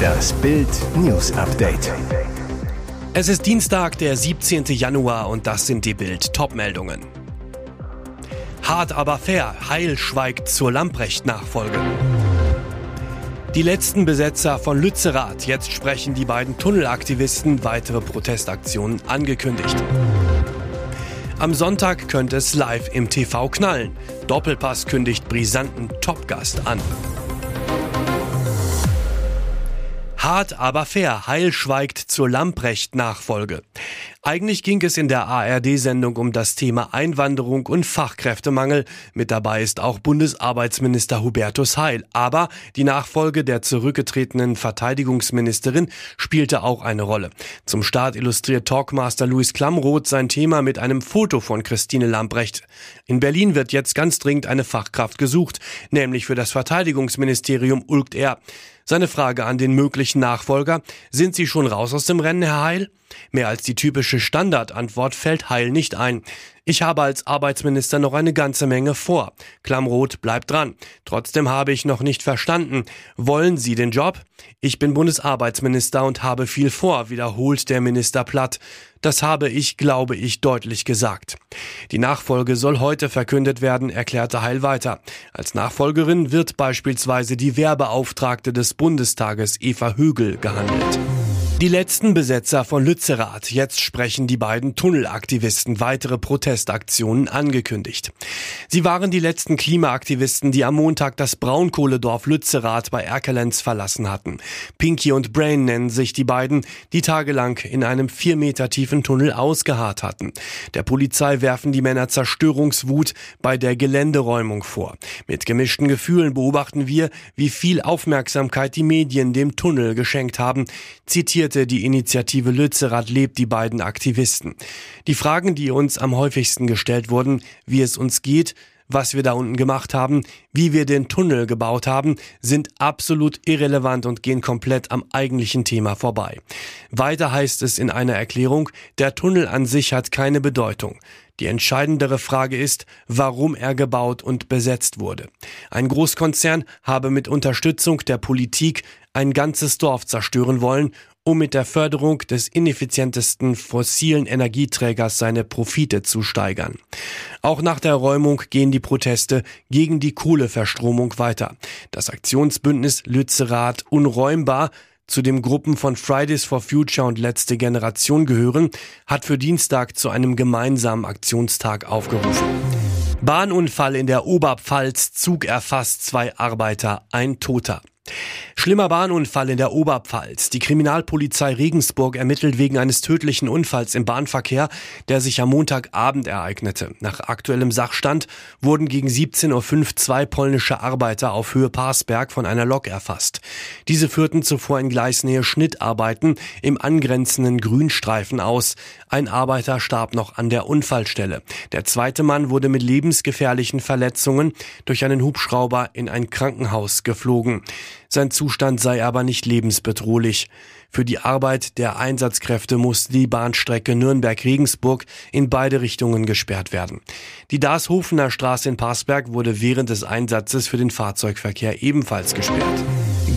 Das Bild News Update. Es ist Dienstag, der 17. Januar und das sind die Bild Topmeldungen. Hart aber fair, Heil schweigt zur Lamprecht-Nachfolge. Die letzten Besetzer von Lützerath. Jetzt sprechen die beiden Tunnelaktivisten weitere Protestaktionen angekündigt. Am Sonntag könnte es live im TV knallen. Doppelpass kündigt brisanten Topgast an. Hart aber fair, Heil schweigt zur Lamprecht-Nachfolge. Eigentlich ging es in der ARD-Sendung um das Thema Einwanderung und Fachkräftemangel. Mit dabei ist auch Bundesarbeitsminister Hubertus Heil. Aber die Nachfolge der zurückgetretenen Verteidigungsministerin spielte auch eine Rolle. Zum Start illustriert Talkmaster Louis Klamroth sein Thema mit einem Foto von Christine Lambrecht. In Berlin wird jetzt ganz dringend eine Fachkraft gesucht, nämlich für das Verteidigungsministerium ulgt er. Seine Frage an den möglichen Nachfolger, sind Sie schon raus aus dem Rennen, Herr Heil? Mehr als die typische Standardantwort fällt Heil nicht ein. Ich habe als Arbeitsminister noch eine ganze Menge vor. Klammrot bleibt dran. Trotzdem habe ich noch nicht verstanden. Wollen Sie den Job? Ich bin Bundesarbeitsminister und habe viel vor, wiederholt der Minister platt. Das habe ich, glaube ich, deutlich gesagt. Die Nachfolge soll heute verkündet werden, erklärte Heil weiter. Als Nachfolgerin wird beispielsweise die Werbeauftragte des Bundestages Eva Högel gehandelt. Die letzten Besetzer von Lützerath. Jetzt sprechen die beiden Tunnelaktivisten weitere Protestaktionen angekündigt. Sie waren die letzten Klimaaktivisten, die am Montag das Braunkohledorf Lützerath bei Erkelenz verlassen hatten. Pinky und Brain nennen sich die beiden, die tagelang in einem vier Meter tiefen Tunnel ausgeharrt hatten. Der Polizei werfen die Männer Zerstörungswut bei der Geländeräumung vor. Mit gemischten Gefühlen beobachten wir, wie viel Aufmerksamkeit die Medien dem Tunnel geschenkt haben, zitiert informierte die Initiative Lützerath lebt die beiden Aktivisten. Die Fragen, die uns am häufigsten gestellt wurden, wie es uns geht, was wir da unten gemacht haben, wie wir den Tunnel gebaut haben, sind absolut irrelevant und gehen komplett am eigentlichen Thema vorbei. Weiter heißt es in einer Erklärung, der Tunnel an sich hat keine Bedeutung. Die entscheidendere Frage ist, warum er gebaut und besetzt wurde. Ein Großkonzern habe mit Unterstützung der Politik ein ganzes Dorf zerstören wollen um mit der Förderung des ineffizientesten fossilen Energieträgers seine Profite zu steigern. Auch nach der Räumung gehen die Proteste gegen die Kohleverstromung weiter. Das Aktionsbündnis Lützerath unräumbar zu dem Gruppen von Fridays for Future und Letzte Generation gehören, hat für Dienstag zu einem gemeinsamen Aktionstag aufgerufen. Bahnunfall in der Oberpfalz, Zug erfasst zwei Arbeiter, ein Toter. Schlimmer Bahnunfall in der Oberpfalz. Die Kriminalpolizei Regensburg ermittelt wegen eines tödlichen Unfalls im Bahnverkehr, der sich am Montagabend ereignete. Nach aktuellem Sachstand wurden gegen 17.05 Uhr zwei polnische Arbeiter auf Höhe Parsberg von einer Lok erfasst. Diese führten zuvor in Gleisnähe Schnittarbeiten im angrenzenden Grünstreifen aus. Ein Arbeiter starb noch an der Unfallstelle. Der zweite Mann wurde mit lebensgefährlichen Verletzungen durch einen Hubschrauber in ein Krankenhaus geflogen. Sein Zustand sei aber nicht lebensbedrohlich. Für die Arbeit der Einsatzkräfte musste die Bahnstrecke Nürnberg-Regensburg in beide Richtungen gesperrt werden. Die Darshofener Straße in Passberg wurde während des Einsatzes für den Fahrzeugverkehr ebenfalls gesperrt.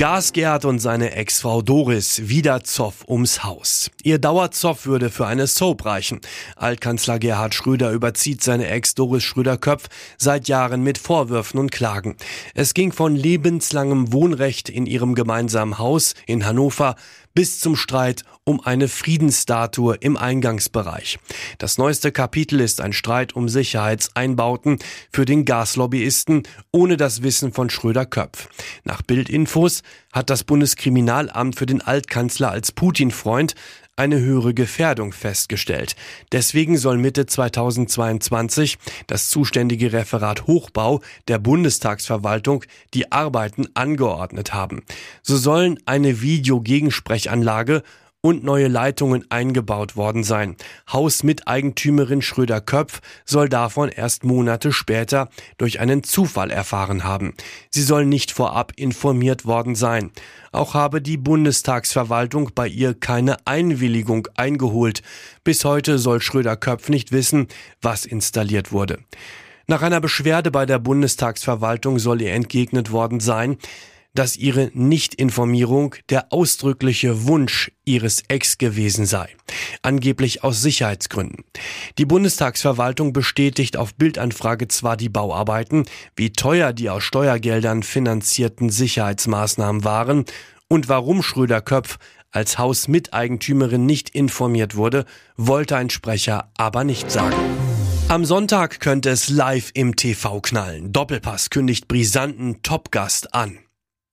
Gasgerd und seine Ex-Frau Doris wieder Zoff ums Haus. Ihr Dauerzoff würde für eine Soap reichen. Altkanzler Gerhard Schröder überzieht seine Ex Doris Schröder-Köpf seit Jahren mit Vorwürfen und Klagen. Es ging von lebenslangem Wohnrecht in ihrem gemeinsamen Haus in Hannover bis zum Streit um eine Friedensstatue im Eingangsbereich. Das neueste Kapitel ist ein Streit um Sicherheitseinbauten für den Gaslobbyisten ohne das Wissen von Schröder-Köpf. Nach Bildinfos hat das Bundeskriminalamt für den Altkanzler als Putin-Freund eine höhere Gefährdung festgestellt. Deswegen soll Mitte 2022 das zuständige Referat Hochbau der Bundestagsverwaltung die Arbeiten angeordnet haben. So sollen eine Videogegensprechanlage und neue Leitungen eingebaut worden sein. Hausmiteigentümerin Schröder-Köpf soll davon erst Monate später durch einen Zufall erfahren haben. Sie soll nicht vorab informiert worden sein. Auch habe die Bundestagsverwaltung bei ihr keine Einwilligung eingeholt. Bis heute soll Schröder-Köpf nicht wissen, was installiert wurde. Nach einer Beschwerde bei der Bundestagsverwaltung soll ihr entgegnet worden sein, dass ihre Nichtinformierung der ausdrückliche Wunsch ihres Ex gewesen sei, angeblich aus Sicherheitsgründen. Die Bundestagsverwaltung bestätigt auf Bildanfrage zwar die Bauarbeiten, wie teuer die aus Steuergeldern finanzierten Sicherheitsmaßnahmen waren und warum Schröder Köpf als Hausmiteigentümerin nicht informiert wurde, wollte ein Sprecher aber nicht sagen. Am Sonntag könnte es live im TV knallen. Doppelpass kündigt brisanten Topgast an.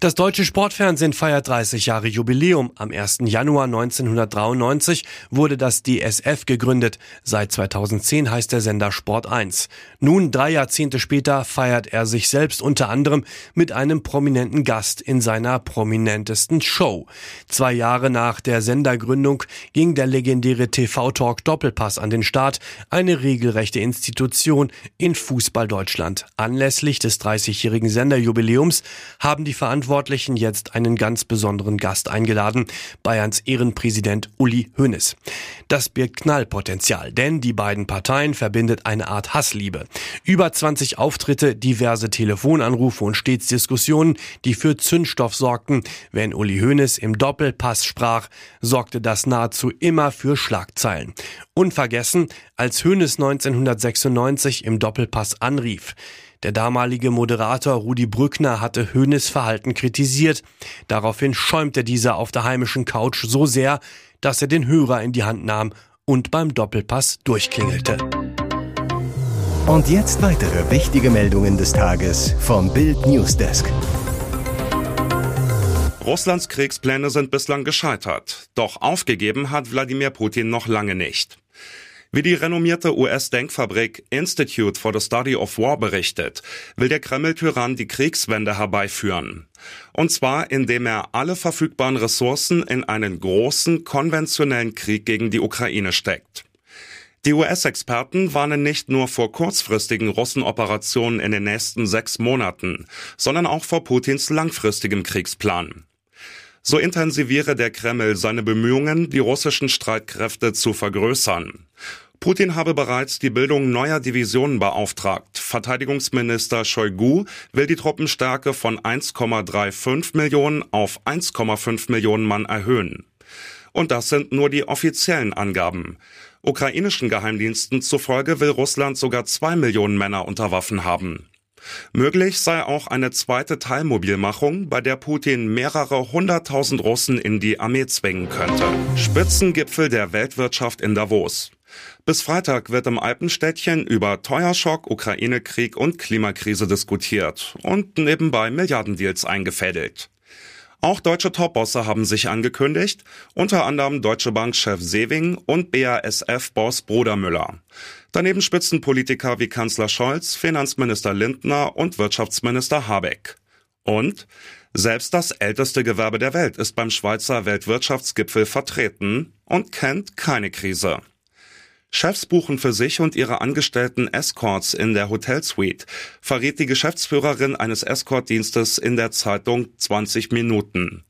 Das deutsche Sportfernsehen feiert 30 Jahre Jubiläum. Am 1. Januar 1993 wurde das DSF gegründet. Seit 2010 heißt der Sender Sport 1. Nun, drei Jahrzehnte später, feiert er sich selbst unter anderem mit einem prominenten Gast in seiner prominentesten Show. Zwei Jahre nach der Sendergründung ging der legendäre TV-Talk Doppelpass an den Start, eine regelrechte Institution in Fußball Deutschland. Anlässlich des 30-jährigen Senderjubiläums haben die Verantwortlichen Verantwortlichen jetzt einen ganz besonderen Gast eingeladen, Bayerns Ehrenpräsident Uli Hoeneß. Das birgt Knallpotenzial, denn die beiden Parteien verbindet eine Art Hassliebe. Über 20 Auftritte, diverse Telefonanrufe und stets Diskussionen, die für Zündstoff sorgten. Wenn Uli Hoeneß im Doppelpass sprach, sorgte das nahezu immer für Schlagzeilen. Unvergessen, als Hoeneß 1996 im Doppelpass anrief. Der damalige Moderator Rudi Brückner hatte Höhnes Verhalten kritisiert. Daraufhin schäumte dieser auf der heimischen Couch so sehr, dass er den Hörer in die Hand nahm und beim Doppelpass durchklingelte. Und jetzt weitere wichtige Meldungen des Tages vom Bild Newsdesk. Russlands Kriegspläne sind bislang gescheitert. Doch aufgegeben hat Wladimir Putin noch lange nicht. Wie die renommierte US-Denkfabrik Institute for the Study of War berichtet, will der Kreml-Tyrann die Kriegswende herbeiführen. Und zwar, indem er alle verfügbaren Ressourcen in einen großen, konventionellen Krieg gegen die Ukraine steckt. Die US-Experten warnen nicht nur vor kurzfristigen Russenoperationen in den nächsten sechs Monaten, sondern auch vor Putins langfristigem Kriegsplan. So intensiviere der Kreml seine Bemühungen, die russischen Streitkräfte zu vergrößern. Putin habe bereits die Bildung neuer Divisionen beauftragt. Verteidigungsminister Shoigu will die Truppenstärke von 1,35 Millionen auf 1,5 Millionen Mann erhöhen. Und das sind nur die offiziellen Angaben. Ukrainischen Geheimdiensten zufolge will Russland sogar zwei Millionen Männer unter Waffen haben. Möglich sei auch eine zweite Teilmobilmachung, bei der Putin mehrere hunderttausend Russen in die Armee zwingen könnte. Spitzengipfel der Weltwirtschaft in Davos. Bis Freitag wird im Alpenstädtchen über Teuerschock, Ukraine-Krieg und Klimakrise diskutiert und nebenbei Milliardendeals eingefädelt. Auch deutsche Topbosse haben sich angekündigt, unter anderem Deutsche Bank-Chef Sewing und BASF-Boss Brodermüller. Daneben Spitzenpolitiker wie Kanzler Scholz, Finanzminister Lindner und Wirtschaftsminister Habeck. Und selbst das älteste Gewerbe der Welt ist beim Schweizer Weltwirtschaftsgipfel vertreten und kennt keine Krise. Chefs buchen für sich und ihre Angestellten Escorts in der Hotelsuite, verrät die Geschäftsführerin eines Escortdienstes in der Zeitung 20 Minuten.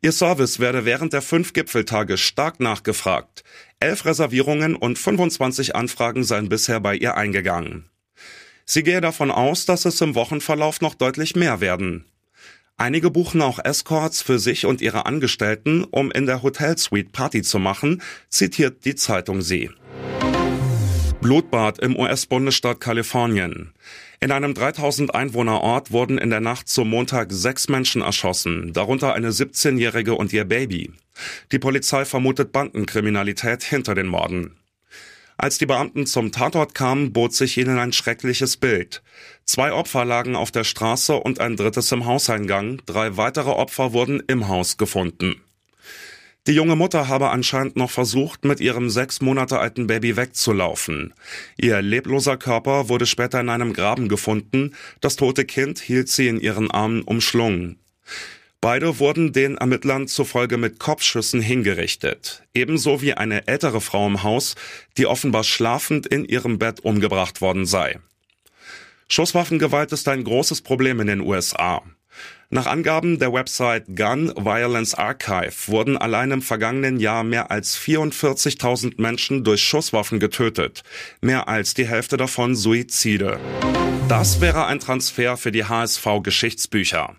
Ihr Service werde während der fünf Gipfeltage stark nachgefragt. Elf Reservierungen und 25 Anfragen seien bisher bei ihr eingegangen. Sie gehe davon aus, dass es im Wochenverlauf noch deutlich mehr werden. Einige buchen auch Escorts für sich und ihre Angestellten, um in der Hotelsuite Party zu machen, zitiert die Zeitung sie. Blutbad im US-Bundesstaat Kalifornien. In einem 3000 Einwohner Ort wurden in der Nacht zum Montag sechs Menschen erschossen, darunter eine 17-Jährige und ihr Baby. Die Polizei vermutet Bandenkriminalität hinter den Morden. Als die Beamten zum Tatort kamen, bot sich ihnen ein schreckliches Bild. Zwei Opfer lagen auf der Straße und ein drittes im Hauseingang, drei weitere Opfer wurden im Haus gefunden. Die junge Mutter habe anscheinend noch versucht, mit ihrem sechs Monate alten Baby wegzulaufen. Ihr lebloser Körper wurde später in einem Graben gefunden. Das tote Kind hielt sie in ihren Armen umschlungen. Beide wurden den Ermittlern zufolge mit Kopfschüssen hingerichtet. Ebenso wie eine ältere Frau im Haus, die offenbar schlafend in ihrem Bett umgebracht worden sei. Schusswaffengewalt ist ein großes Problem in den USA. Nach Angaben der Website Gun Violence Archive wurden allein im vergangenen Jahr mehr als 44.000 Menschen durch Schusswaffen getötet, mehr als die Hälfte davon Suizide. Das wäre ein Transfer für die HSV Geschichtsbücher.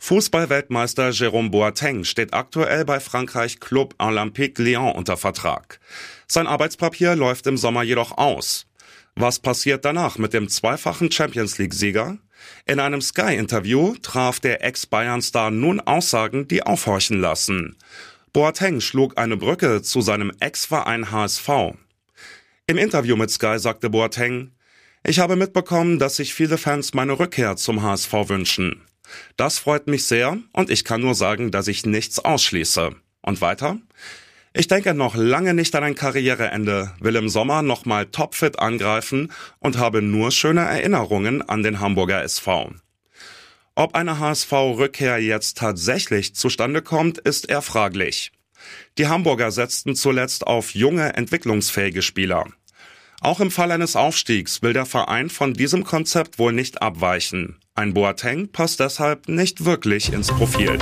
Fußballweltmeister Jérôme Boateng steht aktuell bei Frankreich Club Olympique Lyon unter Vertrag. Sein Arbeitspapier läuft im Sommer jedoch aus. Was passiert danach mit dem zweifachen Champions League-Sieger? In einem Sky-Interview traf der Ex-Bayern-Star nun Aussagen, die aufhorchen lassen. Boateng schlug eine Brücke zu seinem Ex-Verein HSV. Im Interview mit Sky sagte Boateng, ich habe mitbekommen, dass sich viele Fans meine Rückkehr zum HSV wünschen. Das freut mich sehr und ich kann nur sagen, dass ich nichts ausschließe. Und weiter? Ich denke noch lange nicht an ein Karriereende, will im Sommer nochmal topfit angreifen und habe nur schöne Erinnerungen an den Hamburger SV. Ob eine HSV-Rückkehr jetzt tatsächlich zustande kommt, ist eher fraglich. Die Hamburger setzten zuletzt auf junge, entwicklungsfähige Spieler. Auch im Fall eines Aufstiegs will der Verein von diesem Konzept wohl nicht abweichen. Ein Boateng passt deshalb nicht wirklich ins Profil.